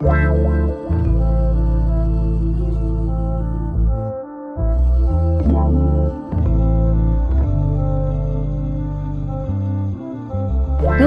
Wow.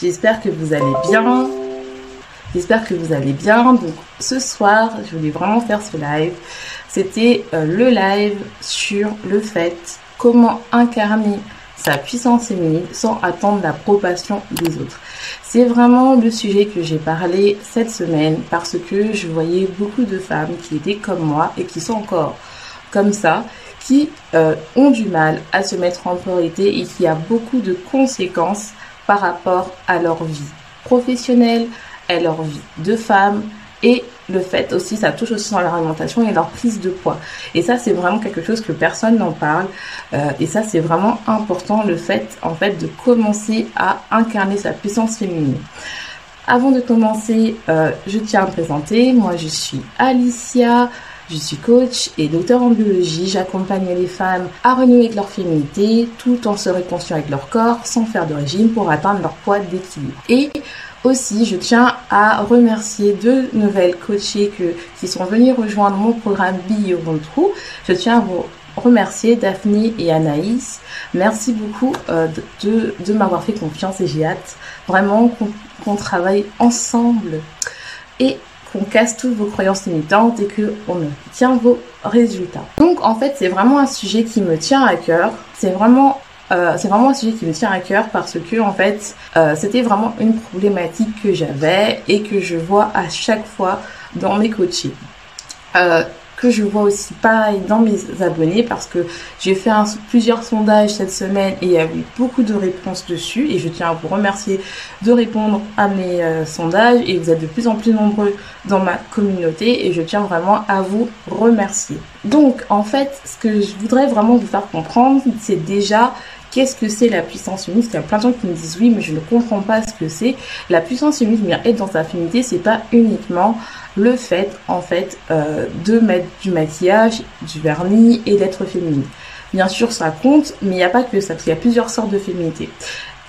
J'espère que vous allez bien. J'espère que vous allez bien. Donc ce soir, je voulais vraiment faire ce live. C'était euh, le live sur le fait comment incarner sa puissance féminine sans attendre l'approbation des autres. C'est vraiment le sujet que j'ai parlé cette semaine parce que je voyais beaucoup de femmes qui étaient comme moi et qui sont encore comme ça, qui euh, ont du mal à se mettre en priorité et qui a beaucoup de conséquences par rapport à leur vie professionnelle, et leur vie de femme et le fait aussi, ça touche aussi dans leur alimentation et leur prise de poids. Et ça, c'est vraiment quelque chose que personne n'en parle. Euh, et ça, c'est vraiment important, le fait, en fait, de commencer à incarner sa puissance féminine. Avant de commencer, euh, je tiens à me présenter. Moi, je suis Alicia. Je suis coach et docteur en biologie. J'accompagne les femmes à renouer avec leur féminité tout en se réconciliant avec leur corps sans faire de régime pour atteindre leur poids d'équilibre. Et aussi, je tiens à remercier deux nouvelles coachées qui sont venues rejoindre mon programme Be Your True. Je tiens à vous remercier Daphné et Anaïs. Merci beaucoup euh, de, m'avoir fait confiance et j'ai hâte vraiment qu'on travaille ensemble et casse toutes vos croyances limitantes et qu'on obtient vos résultats. Donc en fait c'est vraiment un sujet qui me tient à cœur. C'est vraiment euh, un sujet qui me tient à cœur parce que en fait, euh, c'était vraiment une problématique que j'avais et que je vois à chaque fois dans mes coachings. Euh, que je vois aussi pareil dans mes abonnés parce que j'ai fait plusieurs sondages cette semaine et il y a eu beaucoup de réponses dessus et je tiens à vous remercier de répondre à mes sondages et vous êtes de plus en plus nombreux dans ma communauté et je tiens vraiment à vous remercier. Donc en fait ce que je voudrais vraiment vous faire comprendre c'est déjà Qu'est-ce que c'est la puissance Parce qu'il y a plein de gens qui me disent oui, mais je ne comprends pas ce que c'est. La puissance féminine, être dans sa féminité, c'est pas uniquement le fait, en fait, euh, de mettre du maquillage, du vernis et d'être féminine. Bien sûr, ça compte, mais il n'y a pas que ça, parce qu'il y a plusieurs sortes de féminité.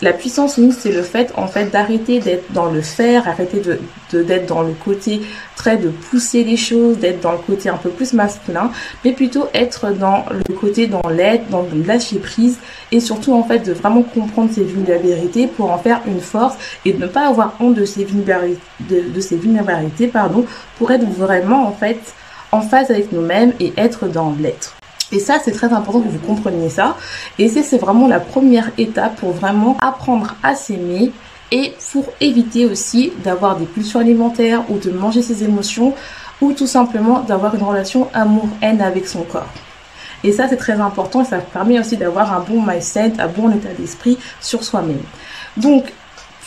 La puissance unique, c'est le fait, en fait, d'arrêter d'être dans le faire, arrêter de, d'être dans le côté très de pousser les choses, d'être dans le côté un peu plus masculin, mais plutôt être dans le côté dans l'aide, dans le lâcher prise, et surtout, en fait, de vraiment comprendre ses vulnérabilités pour en faire une force et de ne pas avoir honte de ses vulnérabilités, de, pardon, pour être vraiment, en fait, en phase avec nous-mêmes et être dans l'être. Et ça, c'est très important que vous compreniez ça. Et c'est vraiment la première étape pour vraiment apprendre à s'aimer et pour éviter aussi d'avoir des pulsions alimentaires ou de manger ses émotions ou tout simplement d'avoir une relation amour-haine avec son corps. Et ça, c'est très important et ça permet aussi d'avoir un bon mindset, un bon état d'esprit sur soi-même. Donc,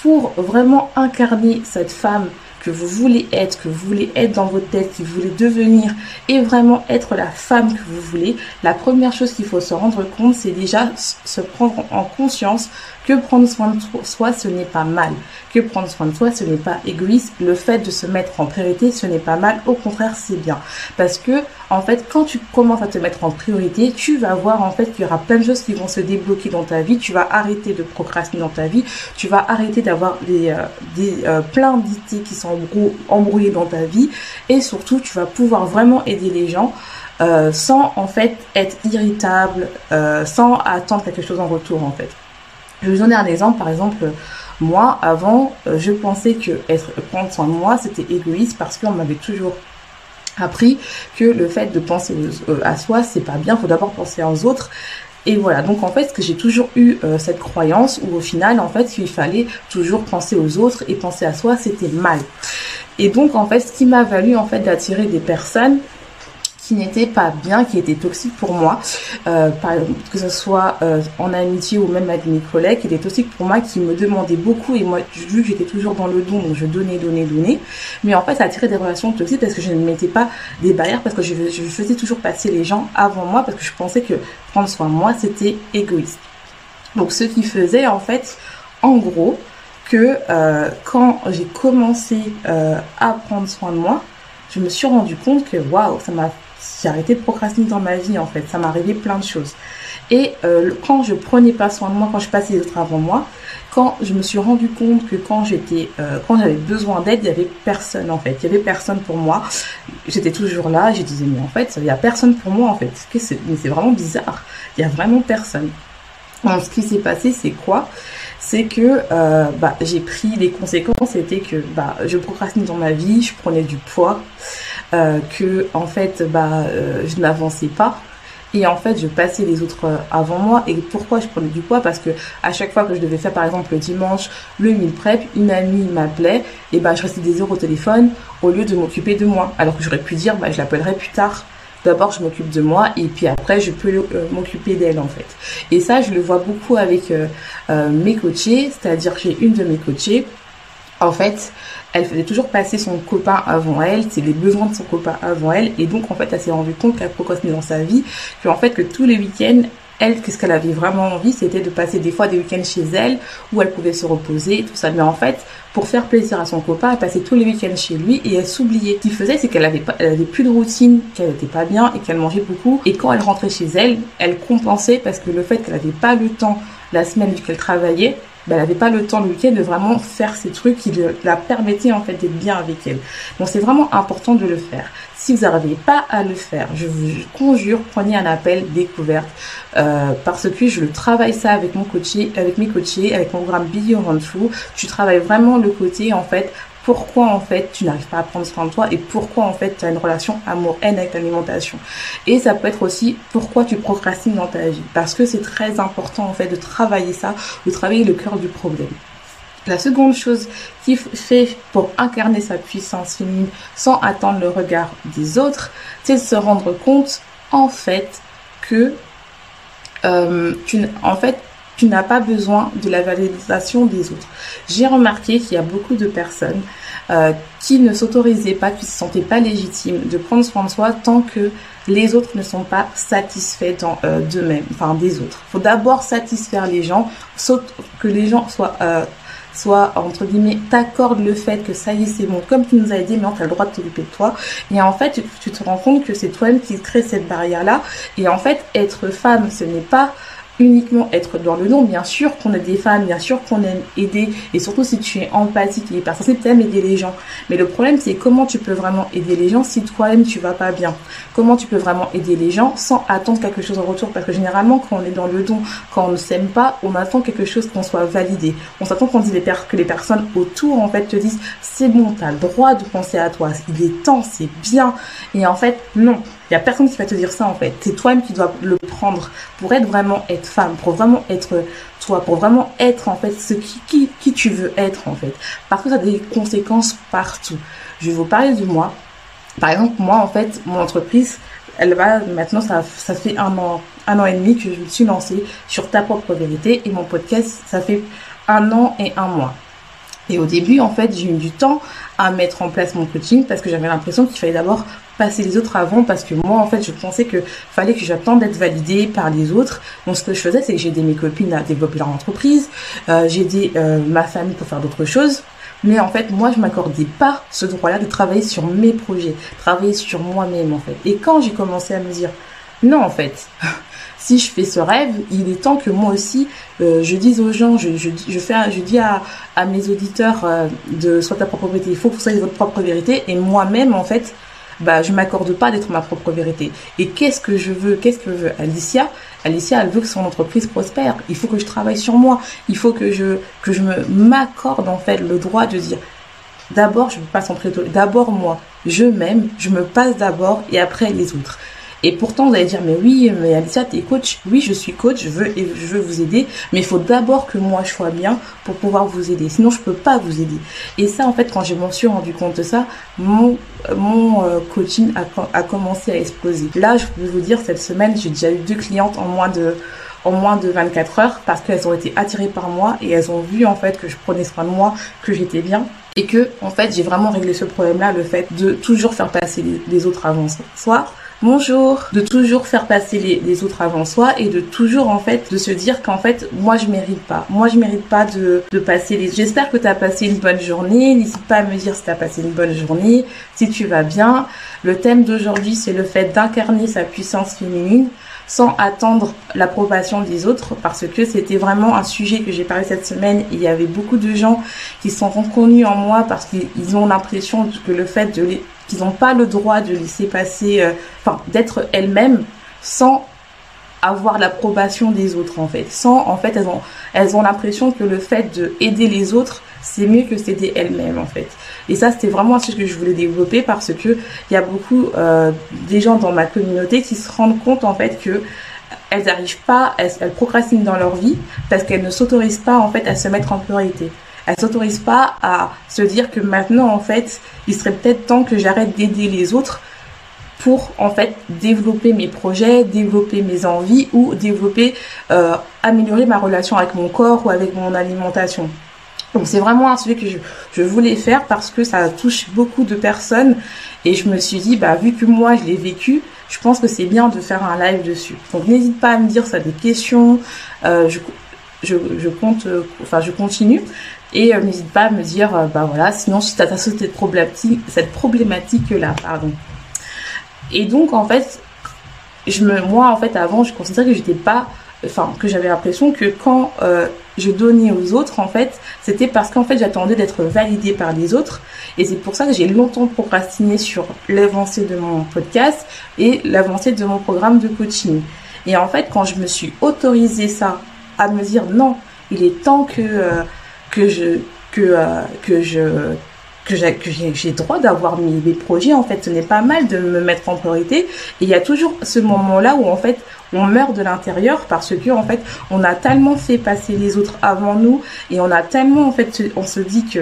pour vraiment incarner cette femme que vous voulez être, que vous voulez être dans votre tête, que vous voulez devenir et vraiment être la femme que vous voulez, la première chose qu'il faut se rendre compte, c'est déjà se prendre en conscience que prendre soin de soi, ce n'est pas mal. Que prendre soin de soi, ce n'est pas égoïste. Le fait de se mettre en priorité, ce n'est pas mal. Au contraire, c'est bien. Parce que, en fait, quand tu commences à te mettre en priorité, tu vas voir, en fait, qu'il y aura plein de choses qui vont se débloquer dans ta vie. Tu vas arrêter de procrastiner dans ta vie. Tu vas arrêter d'avoir des, euh, des euh, plein d'idées qui sont embrouillées dans ta vie. Et surtout, tu vas pouvoir vraiment aider les gens. Euh, sans en fait être irritable, sans attendre quelque chose en retour en fait. Je vais vous donner un exemple. Par exemple, moi, avant, euh, je pensais que être, prendre soin de moi, c'était égoïste parce qu'on m'avait toujours appris que le fait de penser euh, à soi, c'est pas bien. Faut d'abord penser aux autres. Et voilà, donc en fait, que j'ai toujours eu euh, cette croyance où au final, en fait, il fallait toujours penser aux autres et penser à soi, c'était mal. Et donc en fait, ce qui m'a valu en fait d'attirer des personnes qui pas bien, qui étaient toxiques pour moi, euh, que ce soit euh, en amitié ou même avec mes collègues, qui étaient toxiques pour moi, qui me demandaient beaucoup et moi, vu que j'étais toujours dans le don, donc je donnais, donnais, donnais. Mais en fait, ça attirait des relations toxiques parce que je ne mettais pas des barrières, parce que je, faisais toujours passer les gens avant moi, parce que je pensais que prendre soin de moi, c'était égoïste. Donc ce qui faisait en fait, en gros, que euh, quand j'ai commencé à prendre soin de moi, je me suis rendu compte que waouh, ça m'a j'ai arrêté de procrastiner dans ma vie en fait. Ça m'arrivait plein de choses. Et euh, quand je prenais pas soin de moi, quand je passais les autres avant moi, quand je me suis rendu compte que quand j'étais, euh, quand j'avais besoin d'aide, il y avait personne en fait. Il y avait personne pour moi. J'étais toujours là. Je disais mais en fait, il y a personne pour moi en fait. Mais c'est vraiment bizarre. Il y a vraiment personne. Donc ce qui s'est passé, c'est quoi? C'est que euh, bah, j'ai pris les conséquences, c'était que bah, je procrastinais dans ma vie, je prenais du poids, euh, que en fait bah, euh, je n'avançais pas. Et en fait, je passais les autres avant moi. Et pourquoi je prenais du poids? Parce que à chaque fois que je devais faire, par exemple, le dimanche, le meal prep, une amie m'appelait, et bah, je restais des heures au téléphone au lieu de m'occuper de moi. Alors que j'aurais pu dire, bah, je l'appellerai plus tard d'abord je m'occupe de moi et puis après je peux euh, m'occuper d'elle en fait. Et ça je le vois beaucoup avec euh, euh, mes coachés, c'est-à-dire que j'ai une de mes coachées, en fait, elle faisait toujours passer son copain avant elle, c'est les besoins de son copain avant elle, et donc en fait elle s'est rendue compte qu'elle procrastinait dans sa vie, qu'en fait que tous les week-ends elle, qu'est-ce qu'elle avait vraiment envie, c'était de passer des fois des week-ends chez elle, où elle pouvait se reposer, tout ça. Mais en fait, pour faire plaisir à son copain, elle passait tous les week-ends chez lui et elle s'oubliait. Ce qu'il faisait, c'est qu'elle avait pas, elle avait plus de routine, qu'elle était pas bien et qu'elle mangeait beaucoup. Et quand elle rentrait chez elle, elle compensait parce que le fait qu'elle avait pas le temps la semaine vu qu'elle travaillait, ben, elle n'avait pas le temps le week-end de vraiment faire ces trucs qui la permettaient en fait d'être bien avec elle. Donc c'est vraiment important de le faire. Si vous n'arrivez pas à le faire, je vous conjure, prenez un appel découverte euh, parce que je le travaille ça avec mon coaché, avec mes coachés, avec mon programme Be Your Tu travailles vraiment le côté en fait pourquoi en fait tu n'arrives pas à prendre soin de toi et pourquoi en fait tu as une relation amour-haine avec l'alimentation. Et ça peut être aussi pourquoi tu procrastines dans ta vie. Parce que c'est très important en fait de travailler ça, de travailler le cœur du problème. La seconde chose qu'il fait pour incarner sa puissance féminine sans attendre le regard des autres, c'est de se rendre compte en fait que euh, tu, en fait tu n'as pas besoin de la validation des autres. J'ai remarqué qu'il y a beaucoup de personnes euh, qui ne s'autorisaient pas, qui ne se sentaient pas légitimes de prendre soin de soi tant que les autres ne sont pas satisfaits euh, d'eux-mêmes, enfin des autres. Il faut d'abord satisfaire les gens, que les gens soient euh, soit entre guillemets t'accordent le fait que ça y est c'est bon comme tu nous as aidé maintenant tu as le droit de t'occuper de toi et en fait tu, te rends compte que c'est toi-même qui crée cette barrière là et en fait être femme ce n'est pas uniquement être dans le nom. Bien sûr qu'on a des femmes, bien sûr qu'on aime aider, et surtout si tu es empathique et hypersensible, tu aimes aider les gens. Mais le problème, c'est comment tu peux vraiment aider les gens si toi-même tu vas pas bien? Comment tu peux vraiment aider les gens sans attendre quelque chose en retour? Parce que généralement, quand on est dans le don, quand on ne s'aime pas, on attend quelque chose qu'on soit validé. On s'attend qu'on dise que les personnes autour, en fait, te disent, c'est bon, tu as le droit de penser à toi. Il est temps, c'est bien. Et en fait, non. Il y a personne qui va te dire ça en fait. C'est toi-même qui dois le prendre pour être vraiment être femme, pour vraiment être toi, pour vraiment être en fait ce qui, tu veux être en fait. Parce que ça a des conséquences partout. Je vais vous parler de moi. Par exemple, moi en fait, mon entreprise, elle va maintenant, ça, ça fait un an, un an et demi que je me suis lancée sur ta propre vérité et mon podcast, ça fait un an et un mois. Et au début, en fait, j'ai eu du temps à mettre en place mon coaching parce que j'avais l'impression qu'il fallait d'abord passer les autres avant parce que moi, en fait, je pensais que fallait que j'attende d'être validée par les autres. Donc, ce que je faisais, c'est que j'ai aidé mes copines à développer leur entreprise, euh, j'ai aidé euh, ma famille pour faire d'autres choses. Mais en fait, moi, je m'accordais pas ce droit-là de travailler sur mes projets, travailler sur moi-même, en fait. Et quand j'ai commencé à me dire, non, en fait, si je fais ce rêve, il est temps que moi aussi, euh, je dise aux gens, je, je, fais, je dis à, à mes auditeurs euh, de soit ta propre vérité, il faut que vous soyez votre propre vérité. Et moi-même, en fait, bah, je m'accorde pas d'être ma propre vérité. Et qu'est-ce que je veux Qu'est-ce que veut Alicia? Alicia, elle veut que son entreprise prospère. Il faut que je travaille sur moi. Il faut que je que je me m'accorde en fait le droit de dire d'abord je me passe en D'abord moi, je m'aime, je me passe d'abord et après les autres. Et pourtant, vous allez dire, mais oui, mais Alicia, t'es coach. Oui, je suis coach, je veux, je veux vous aider, mais il faut d'abord que moi je sois bien pour pouvoir vous aider. Sinon, je peux pas vous aider. Et ça, en fait, quand je m'en suis rendu compte de ça, mon, mon euh, coaching a, a commencé à exploser. Là, je peux vous dire, cette semaine, j'ai déjà eu deux clientes en moins de en moins de 24 heures parce qu'elles ont été attirées par moi et elles ont vu en fait que je prenais soin de moi, que j'étais bien et que en fait j'ai vraiment réglé ce problème-là, le fait de toujours faire passer les, autres avant soi. Bonjour, de toujours faire passer les, autres avant soi et de toujours en fait de se dire qu'en fait moi je mérite pas, moi je mérite pas de, de passer les. J'espère que tu as passé une bonne journée. N'hésite pas à me dire si tu as passé une bonne journée, si tu vas bien. Le thème d'aujourd'hui c'est le fait d'incarner sa puissance féminine sans attendre l'approbation des autres parce que c'était vraiment un sujet que j'ai parlé cette semaine. Il y avait beaucoup de gens qui sont reconnus en moi parce qu'ils ont l'impression que le fait de qu'ils n'ont pas le droit de laisser passer, euh, enfin d'être elles-mêmes sans avoir l'approbation des autres en fait. Sans en fait elles ont elles ont l'impression que le fait de aider les autres c'est mieux que s'aider elles-mêmes en fait. Et ça, c'était vraiment un sujet que je voulais développer parce que il y a beaucoup euh, des gens dans ma communauté qui se rendent compte en fait que elles n'arrivent pas, elles, elles, procrastinent dans leur vie parce qu'elles ne s'autorisent pas en fait à se mettre en priorité. Elles s'autorisent pas à se dire que maintenant en fait, il serait peut-être temps que j'arrête d'aider les autres pour en fait développer mes projets, développer mes envies ou développer, euh, améliorer ma relation avec mon corps ou avec mon alimentation. Donc c'est vraiment un sujet que je, voulais faire parce que ça touche beaucoup de personnes et je me suis dit bah vu que moi je l'ai vécu, je pense que c'est bien de faire un live dessus. Donc n'hésite pas à me dire ça des questions, euh, je, compte, euh, enfin je continue. Et euh, n'hésite pas à me dire bah voilà sinon si tu as cette problématique cette problématique là pardon. Et donc en fait je me moi en fait avant je considérais que j'étais pas enfin que j'avais l'impression que quand euh, je donnais aux autres en fait c'était parce qu'en fait j'attendais d'être validée par les autres. Et c'est pour ça que j'ai longtemps procrastiné sur l'avancée de mon podcast et l'avancée de mon programme de coaching. Et en fait quand je me suis autorisé ça me dire non il est temps que euh, que je que euh, j'ai droit d'avoir mes, mes, projets en fait. Ce n'est pas mal de me mettre en priorité. Et il y a toujours ce moment là où en fait on meurt de l'intérieur parce que en fait on a tellement fait passer les autres avant nous et on a tellement en fait on se dit que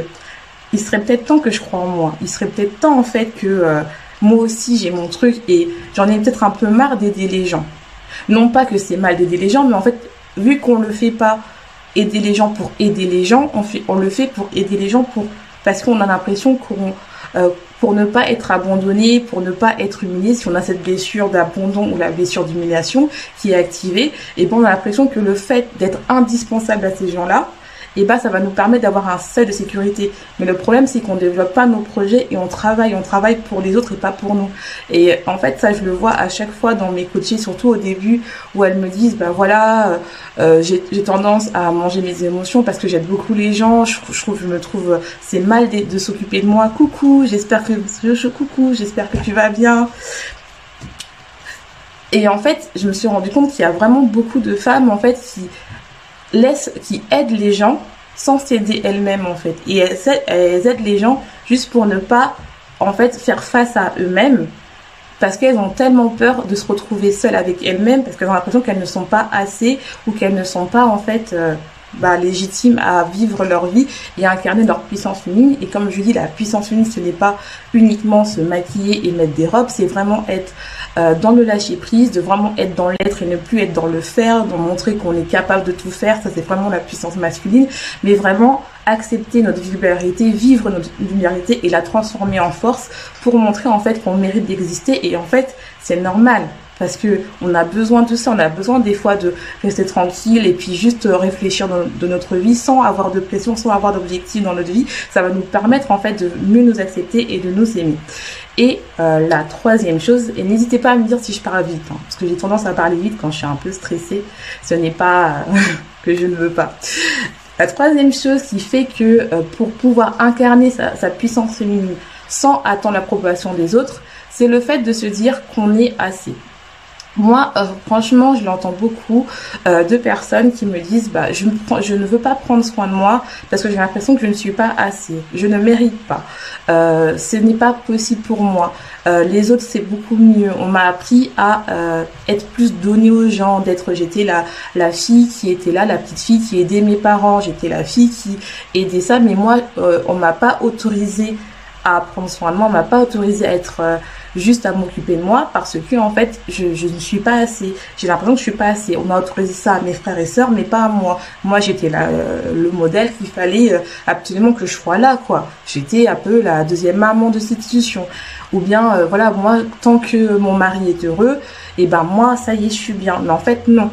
il serait peut-être temps que je crois en moi. Il serait peut-être temps en fait que euh, moi aussi j'ai mon truc et j'en ai peut-être un peu marre d'aider les gens. Non pas que c'est mal d'aider les gens mais en fait vu qu'on le fait pas aider les gens pour aider les gens on le fait pour aider les gens pour parce qu'on a l'impression qu'on euh, pour ne pas être abandonné, pour ne pas être humilié, si on a cette blessure d'abandon ou la blessure d'humiliation qui est activée, et bon, on a l'impression que le fait d'être indispensable à ces gens-là, et bah ça va nous permettre d'avoir un seuil de sécurité. Mais le problème c'est qu'on développe pas nos projets et on travaille, on travaille pour les autres et pas pour nous. Et en fait ça je le vois à chaque fois dans mes coachés, surtout au début où elles me disent bah voilà euh, euh, j'ai tendance à manger mes émotions parce que j'aide beaucoup les gens. Je, trouve je me trouve c'est mal de, s'occuper de moi. Coucou, j'espère que coucou, j'espère que tu vas bien. Et en fait, je me suis rendu compte qu'il y a vraiment beaucoup de femmes en fait qui laisse, qui aide les gens sans s'aider elles-mêmes en fait. Et elles, aident les gens juste pour ne pas en fait faire face à eux-mêmes parce qu'elles ont tellement peur de se retrouver seules avec elles-mêmes parce qu'elles ont l'impression qu'elles ne sont pas assez ou qu'elles ne sont pas en fait euh, bah, légitimes à vivre leur vie et à incarner leur puissance féminine. Et comme je dis, la puissance féminine, ce n'est pas uniquement se maquiller et mettre des robes, c'est vraiment être euh, dans le lâcher prise, de vraiment être dans l'être et ne plus être dans le faire, de montrer qu'on est capable de tout faire. Ça, c'est vraiment la puissance masculine, mais vraiment accepter notre vulnérabilité, vivre notre vulnérabilité et la transformer en force pour montrer en fait qu'on mérite d'exister. Et en fait, c'est normal parce que on a besoin de ça, on a besoin des fois de rester tranquille et puis juste réfléchir de notre vie sans avoir de pression, sans avoir d'objectif dans notre vie. Ça va nous permettre en fait de mieux nous accepter et de nous aimer. Et euh, la troisième chose, et n'hésitez pas à me dire si je parle vite, hein, parce que j'ai tendance à parler vite quand je suis un peu stressée. Ce n'est pas que je ne veux pas. La troisième chose qui fait que euh, pour pouvoir incarner sa, sa puissance féminine sans attendre l'approbation des autres, c'est le fait de se dire qu'on est assez moi, euh, franchement, je l'entends beaucoup euh, de personnes qui me disent bah, je, ne veux pas prendre soin de moi parce que j'ai l'impression que je ne suis pas assez, je ne mérite pas, euh, ce n'est pas possible pour moi. les autres, c'est beaucoup mieux. On m'a appris à être plus donné aux gens, d'être. J'étais la, la fille qui était là, la petite fille qui aidait mes parents, j'étais la fille qui aidait ça, mais moi, on m'a pas autorisé à prendre soin de moi, on m'a pas autorisé à être juste à m'occuper de moi parce que en fait je, je ne suis pas assez. J'ai l'impression que je suis pas assez. On a autorisé ça à mes frères et sœurs, mais pas à moi. Moi j'étais là euh, le modèle qu'il fallait euh, absolument que je sois là quoi. J'étais un peu la deuxième maman de cette institution. Ou bien euh, voilà moi tant que mon mari est heureux, et eh ben moi ça y est je suis bien. Mais en fait non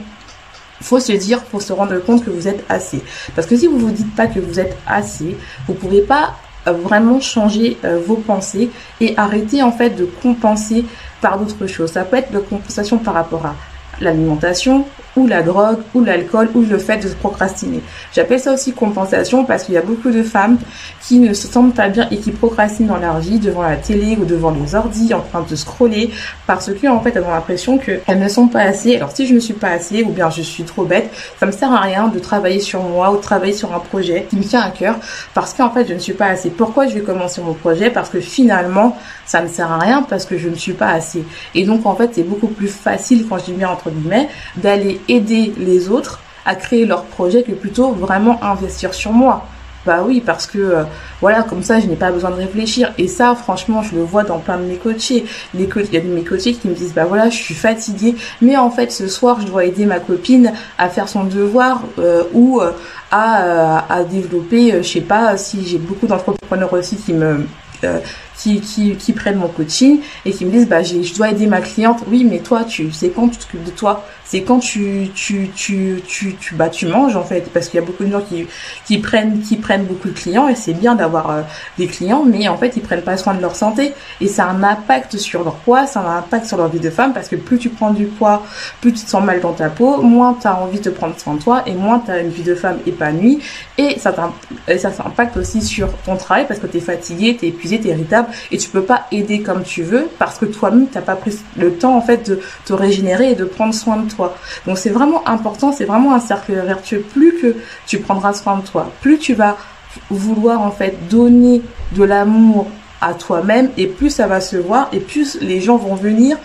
faut se dire, faut se rendre compte que vous êtes assez. Parce que si vous vous dites pas que vous êtes assez, vous pouvez pas vraiment changer euh, vos pensées et arrêter en fait de compenser par d'autres choses. Ça peut être de compensation par rapport à l'alimentation, ou la drogue, ou l'alcool, ou le fait de procrastiner. J'appelle ça aussi compensation parce qu'il y a beaucoup de femmes qui ne se sentent pas bien et qui procrastinent dans leur vie devant la télé ou devant les ordi en train de scroller parce que en fait elles ont l'impression qu'elles ne sont pas assez. Alors si je ne suis pas assez ou bien je suis trop bête, ça me sert à rien de travailler sur moi ou de travailler sur un projet qui me tient à cœur parce qu'en fait je ne suis pas assez. Pourquoi je vais commencer mon projet? Parce que finalement ça ne sert à rien parce que je ne suis pas assez. Et donc en fait c'est beaucoup plus facile quand je dis bien entre guillemets d'aller aider les autres à créer leur projet que plutôt vraiment investir sur moi. Bah oui, parce que euh, voilà, comme ça, je n'ai pas besoin de réfléchir. Et ça, franchement, je le vois dans plein de mes coachés. Les il y a de mes coachés qui me disent, bah voilà, je suis fatiguée, mais en fait, ce soir, je dois aider ma copine à faire son devoir euh, ou euh, à, à développer, je sais pas, si j'ai beaucoup d'entrepreneurs aussi qui me qui, qui, qui, prennent mon coaching et qui me disent bah je dois aider ma cliente. Oui mais toi tu sais quand tu t'occupes de toi? C'est quand tu tu, tu tu tu bah tu manges en fait. Parce qu'il y a beaucoup de gens qui qui prennent qui prennent beaucoup de clients et c'est bien d'avoir euh, des clients mais en fait ils prennent pas soin de leur santé. Et ça a un impact sur leur poids ça a un impact sur leur vie de femme parce que plus tu prends du poids plus tu te sens mal dans ta peau moins tu as envie de prendre soin de toi et moins tu as une vie de femme épanouie. Et ça et ça s'impacte aussi sur ton travail parce que tu es fatigué, tu es épuisé, tu es et tu peux pas aider comme tu veux parce que toi-même t'as pas pris le temps en fait de te régénérer et de prendre soin de toi. Donc c'est vraiment important, c'est vraiment un cercle vertueux. Plus que tu prendras soin de toi, plus tu vas vouloir en fait donner de l'amour à toi-même et plus ça va se voir et plus les gens vont venir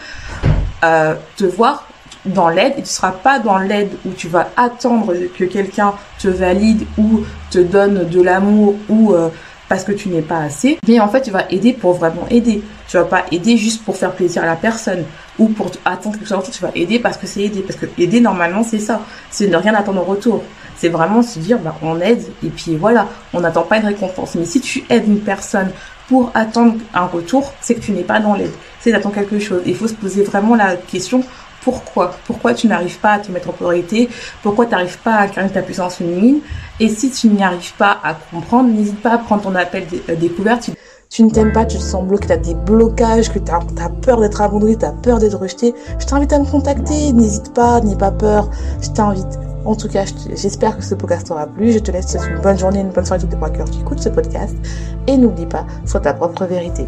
euh, te voir dans l'aide et tu seras pas dans l'aide où tu vas attendre que quelqu'un te valide ou te donne de l'amour ou euh, parce que tu n'es pas assez, mais en fait tu vas aider pour vraiment aider. Tu vas pas aider juste pour faire plaisir à la personne ou pour attendre quelque chose. Tu vas aider parce que c'est aider. Parce que aider normalement c'est ça, c'est ne rien attendre en retour. C'est vraiment se dire bah on aide et puis voilà, on n'attend pas une récompense. Mais si tu aides une personne pour attendre un retour, c'est que tu n'es pas dans l'aide. C'est d'attendre quelque chose. Il faut se poser vraiment la question pourquoi? Pourquoi tu n'arrives pas à te mettre en priorité? Pourquoi tu n'arrives pas à incarner ta puissance féminine? Et si tu n'y arrives pas à comprendre, n'hésite pas à prendre ton appel euh, découverte. Tu ne t'aimes pas, tu te sens bloqué, tu as des blocages, que tu as, peur d'être abandonné, tu as peur d'être rejeté. Je t'invite à me contacter, n'hésite pas, n'aie pas peur, je t'invite. En tout cas, j'espère que ce podcast t'aura plu. Je te laisse une bonne journée, une bonne soirée, les trois cœurs qui écoutent ce podcast. Et n'oublie pas, sois ta propre vérité.